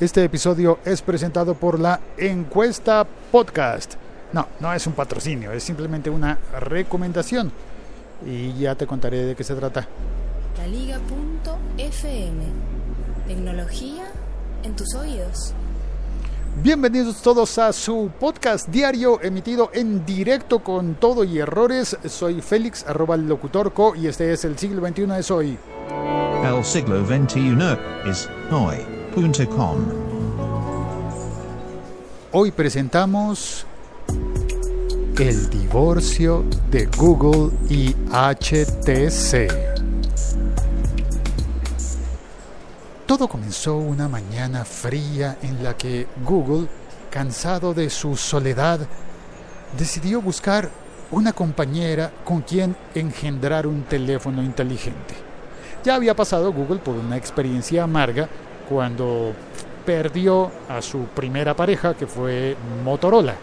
Este episodio es presentado por la Encuesta Podcast. No, no es un patrocinio, es simplemente una recomendación. Y ya te contaré de qué se trata. La Liga.fm. Tecnología en tus oídos. Bienvenidos todos a su podcast diario emitido en directo con todo y errores. Soy Félix, arroba el locutorco, y este es el siglo XXI de hoy. El siglo XXI es Hoy presentamos el divorcio de Google y HTC. Todo comenzó una mañana fría en la que Google, cansado de su soledad, decidió buscar una compañera con quien engendrar un teléfono inteligente. Ya había pasado Google por una experiencia amarga cuando perdió a su primera pareja, que fue Motorola.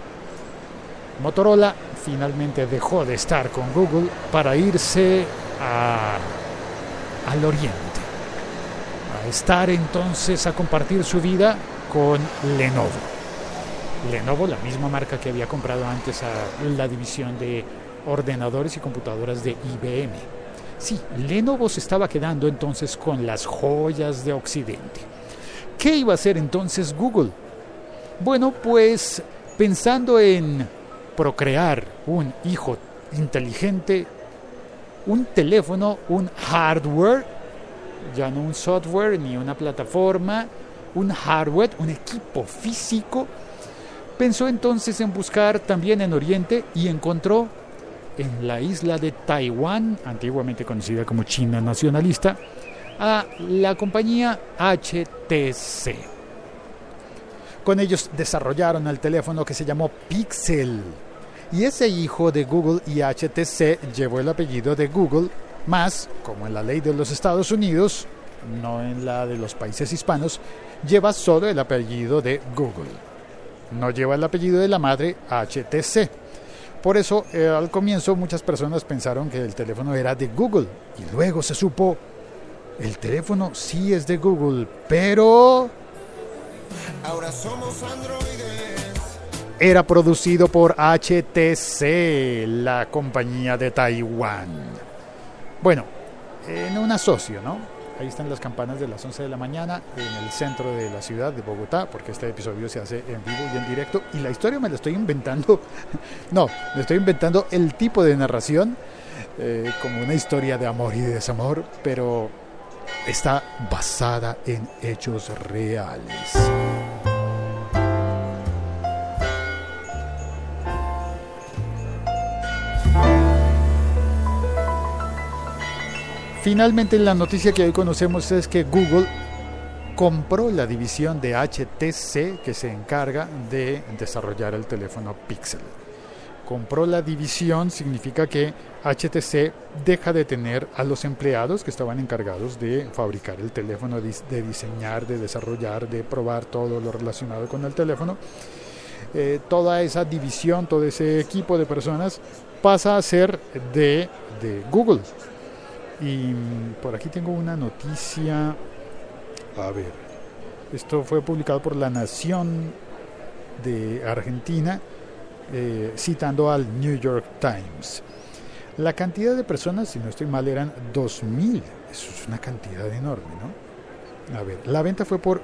Motorola finalmente dejó de estar con Google para irse a, al oriente, a estar entonces a compartir su vida con Lenovo. Lenovo, la misma marca que había comprado antes a la división de ordenadores y computadoras de IBM. Sí, Lenovo se estaba quedando entonces con las joyas de Occidente. ¿Qué iba a hacer entonces Google? Bueno, pues pensando en procrear un hijo inteligente, un teléfono, un hardware, ya no un software ni una plataforma, un hardware, un equipo físico, pensó entonces en buscar también en Oriente y encontró en la isla de Taiwán, antiguamente conocida como China nacionalista, a la compañía HTC. Con ellos desarrollaron el teléfono que se llamó Pixel. Y ese hijo de Google y HTC llevó el apellido de Google, más, como en la ley de los Estados Unidos, no en la de los países hispanos, lleva solo el apellido de Google. No lleva el apellido de la madre HTC. Por eso, eh, al comienzo muchas personas pensaron que el teléfono era de Google y luego se supo, el teléfono sí es de Google, pero... Ahora somos androides. Era producido por HTC, la compañía de Taiwán. Bueno, en un asocio, ¿no? Ahí están las campanas de las 11 de la mañana en el centro de la ciudad de Bogotá, porque este episodio se hace en vivo y en directo. Y la historia me la estoy inventando. No, me estoy inventando el tipo de narración eh, como una historia de amor y desamor, pero está basada en hechos reales. Finalmente la noticia que hoy conocemos es que Google compró la división de HTC que se encarga de desarrollar el teléfono Pixel. Compró la división significa que HTC deja de tener a los empleados que estaban encargados de fabricar el teléfono, de diseñar, de desarrollar, de probar todo lo relacionado con el teléfono. Eh, toda esa división, todo ese equipo de personas pasa a ser de, de Google. Y por aquí tengo una noticia. A ver, esto fue publicado por La Nación de Argentina, eh, citando al New York Times. La cantidad de personas, si no estoy mal, eran 2.000. Eso es una cantidad enorme, ¿no? A ver, la venta fue por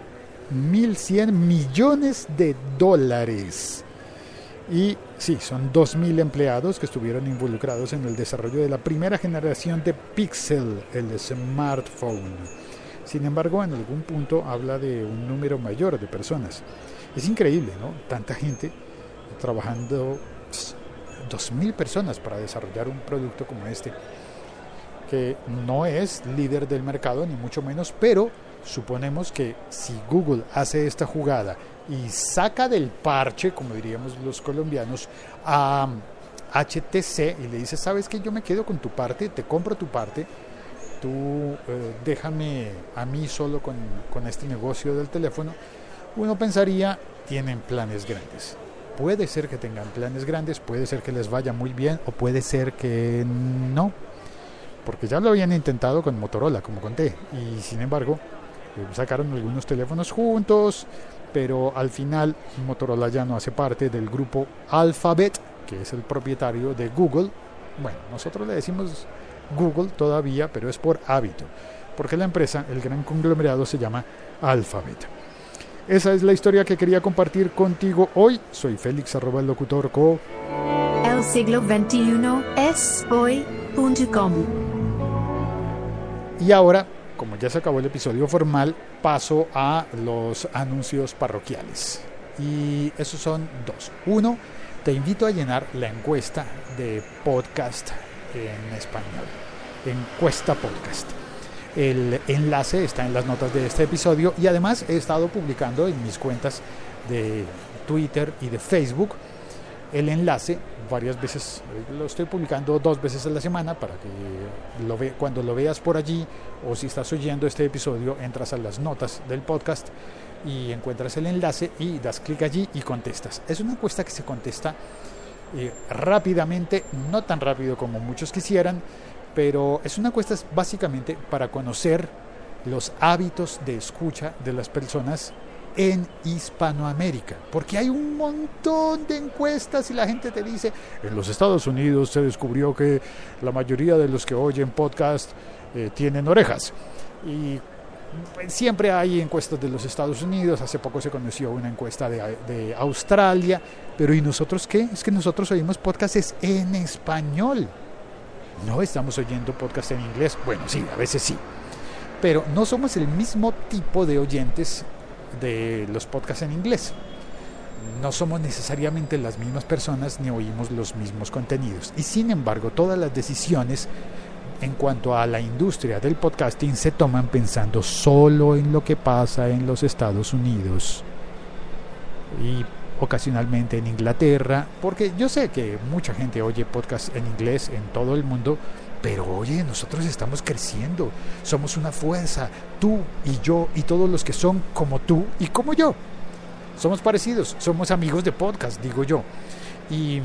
1.100 millones de dólares. Y sí, son 2.000 empleados que estuvieron involucrados en el desarrollo de la primera generación de Pixel, el smartphone. Sin embargo, en algún punto habla de un número mayor de personas. Es increíble, ¿no? Tanta gente trabajando, 2.000 personas para desarrollar un producto como este, que no es líder del mercado, ni mucho menos, pero suponemos que si Google hace esta jugada y saca del parche, como diríamos los colombianos, a HTC y le dice, sabes que yo me quedo con tu parte, te compro tu parte, tú eh, déjame a mí solo con, con este negocio del teléfono, uno pensaría, tienen planes grandes. Puede ser que tengan planes grandes, puede ser que les vaya muy bien o puede ser que no, porque ya lo habían intentado con Motorola, como conté, y sin embargo Eh, sacaron algunos teléfonos juntos, pero al final Motorola ya no hace parte del grupo Alphabet, que es el propietario de Google. Bueno, nosotros le decimos Google todavía, pero es por hábito, porque la empresa, el gran conglomerado, se llama Alphabet. Esa es la historia que quería compartir contigo hoy. Soy Félix, arroba el locutor co. El siglo XXI es hoy.com. Y ahora, como ya se acabó el episodio formal, paso a los anuncios parroquiales. Y esos son dos. Uno, te invito a llenar la encuesta de podcast en español. Encuesta podcast. El enlace está en las notas de este episodio y además he estado publicando en mis cuentas de Twitter y de Facebook el enlace varias veces, lo estoy publicando dos veces a la semana para que lo ve, cuando lo veas por allí o si estás oyendo este episodio entras a las notas del podcast y encuentras el enlace y das clic allí y contestas. Es una encuesta que se contesta eh, rápidamente, no tan rápido como muchos quisieran, pero es una encuesta básicamente para conocer los hábitos de escucha de las personas en Hispanoamérica, porque hay un montón de encuestas y la gente te dice, en los Estados Unidos se descubrió que la mayoría de los que oyen podcast eh, tienen orejas. Y pues, siempre hay encuestas de los Estados Unidos, hace poco se conoció una encuesta de, de Australia, pero ¿y nosotros qué? Es que nosotros oímos podcasts en español. No estamos oyendo podcast en inglés. Bueno, sí, a veces sí. Pero no somos el mismo tipo de oyentes de los podcasts en inglés. No somos necesariamente las mismas personas ni oímos los mismos contenidos. Y sin embargo, todas las decisiones en cuanto a la industria del podcasting se toman pensando solo en lo que pasa en los Estados Unidos y ocasionalmente en Inglaterra, porque yo sé que mucha gente oye podcasts en inglés en todo el mundo, pero oye, nosotros estamos creciendo, somos una fuerza, tú y yo y todos los que son como tú y como yo. Somos parecidos, somos amigos de podcast, digo yo. Y,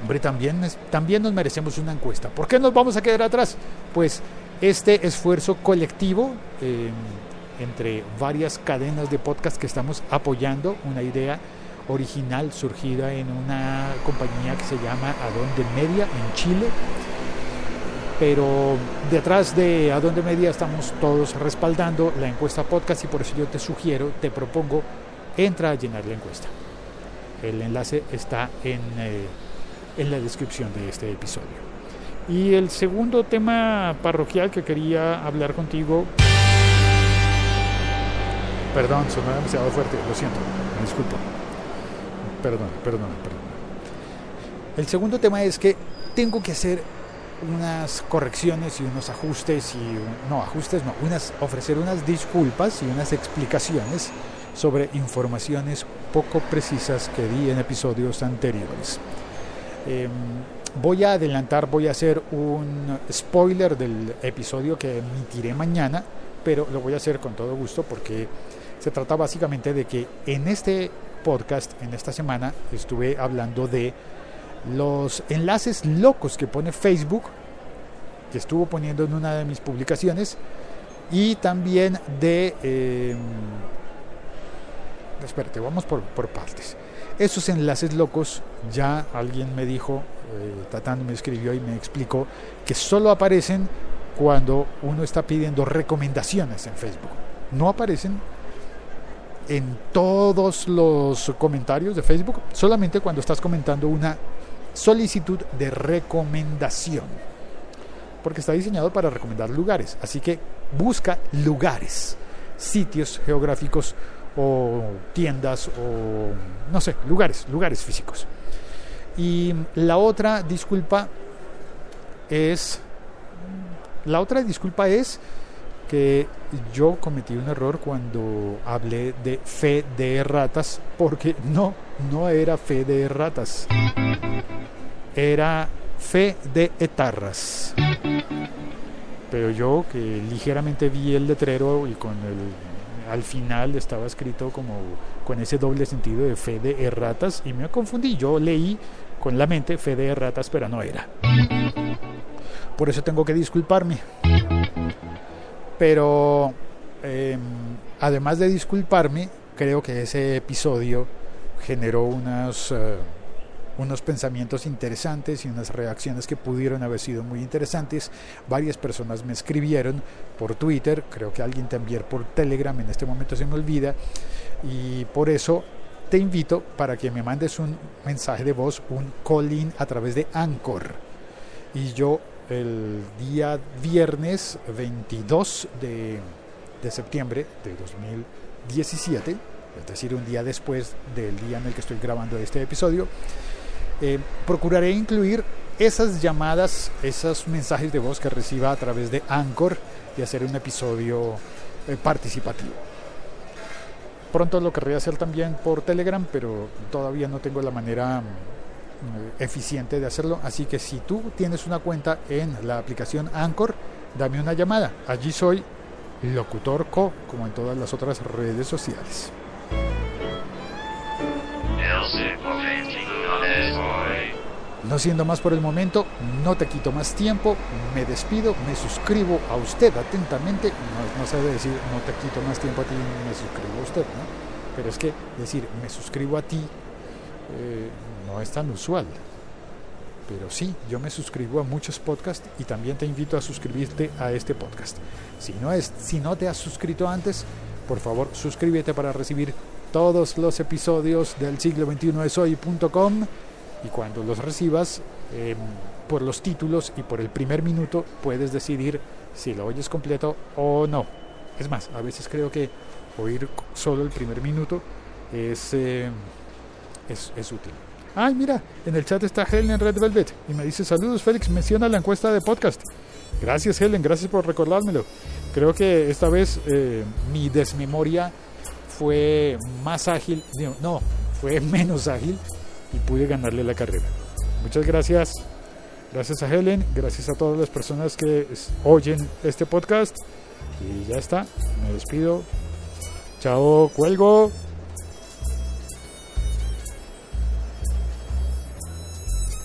hombre, también, también nos merecemos una encuesta. ¿Por qué nos vamos a quedar atrás? Pues este esfuerzo colectivo eh, entre varias cadenas de podcast que estamos apoyando, una idea original surgida en una compañía que se llama Adonde Media en Chile pero detrás de Adonde Media estamos todos respaldando la encuesta podcast y por eso yo te sugiero, te propongo, entra a llenar la encuesta. El enlace está en, eh, en la descripción de este episodio. Y el segundo tema parroquial que quería hablar contigo, perdón, sonó demasiado fuerte, lo siento, me disculpo. Perdón, perdón, perdón. El segundo tema es que tengo que hacer unas correcciones y unos ajustes y no ajustes no unas ofrecer unas disculpas y unas explicaciones sobre informaciones poco precisas que di en episodios anteriores. Eh, voy a adelantar voy a hacer un spoiler del episodio que emitiré mañana pero lo voy a hacer con todo gusto porque se trata básicamente de que en este podcast en esta semana estuve hablando de los enlaces locos que pone Facebook, que estuvo poniendo en una de mis publicaciones, y también de... Eh, espérate, vamos por, por, partes. Esos enlaces locos, ya alguien me dijo, eh, Tatán me escribió y me explicó, que solo aparecen cuando uno está pidiendo recomendaciones en Facebook. No aparecen en todos los comentarios de Facebook, solamente cuando estás comentando una solicitud de recomendación. Porque está diseñado para recomendar lugares. Así que busca lugares, sitios geográficos o tiendas o no sé, lugares, lugares físicos. Y la otra disculpa es la otra disculpa es que yo cometí un error cuando hablé de fe de ratas porque no, no era fe de ratas era fe de etarras. Pero yo que ligeramente vi el letrero y con el al final estaba escrito como con ese doble sentido de fe de erratas y me confundí. Yo leí con la mente fe de erratas, pero no era. Por eso tengo que disculparme. Pero eh, además de disculparme, creo que ese episodio generó unos, eh, unos pensamientos interesantes y unas reacciones que pudieron haber sido muy interesantes. Varias personas me escribieron por Twitter, creo que alguien también por Telegram, en este momento se me olvida, y por eso te invito para que me mandes un mensaje de voz, un call-in a través de Anchor. Y yo el día viernes 22 de, de septiembre de 2017, es decir, un día después del día en el que estoy grabando este episodio, eh, procuraré incluir esas llamadas, esos mensajes de voz que reciba a través de Anchor y hacer un episodio eh, participativo. Pronto lo querría hacer también por Telegram, pero todavía no tengo la manera mm, eficiente de hacerlo. Así que si tú tienes una cuenta en la aplicación Anchor, dame una llamada. Allí soy Locutor Co, como en todas las otras redes sociales. No siendo más por el momento, no te quito más tiempo, me despido, me suscribo a usted atentamente. No, no se decir no te quito más tiempo a ti, me suscribo a usted, ¿no? Pero es que decir me suscribo a ti eh, no es tan usual. Pero sí, yo me suscribo a muchos podcasts y también te invito a suscribirte a este podcast. Si no, es, si no te has suscrito antes, por favor suscríbete para recibir todos los episodios del siglo 21 es hoy.com y cuando los recibas eh, por los títulos y por el primer minuto puedes decidir si lo oyes completo o no. Es más, a veces creo que oír solo el primer minuto es, eh, es, es, útil. Ay, mira, en el chat está Helen Red Velvet y me dice saludos Félix, menciona la encuesta de podcast. Gracias Helen, gracias por recordármelo. Creo que esta vez eh, mi desmemoria fue más ágil, no, fue menos ágil y pude ganarle la carrera. Muchas gracias. Gracias a Helen, gracias a todas las personas que oyen este podcast. Y ya está, me despido. Chao, cuelgo.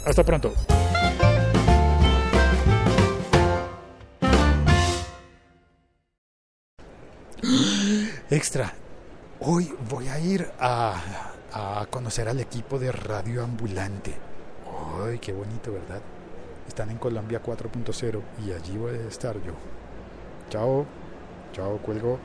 Hasta pronto. Extra. Hoy voy a ir a a conocer al equipo de Radio Ambulante. ¡Ay, qué bonito, verdad! Están en Colombia 4.0 y allí voy a estar yo. Chao, chao, cuelgo.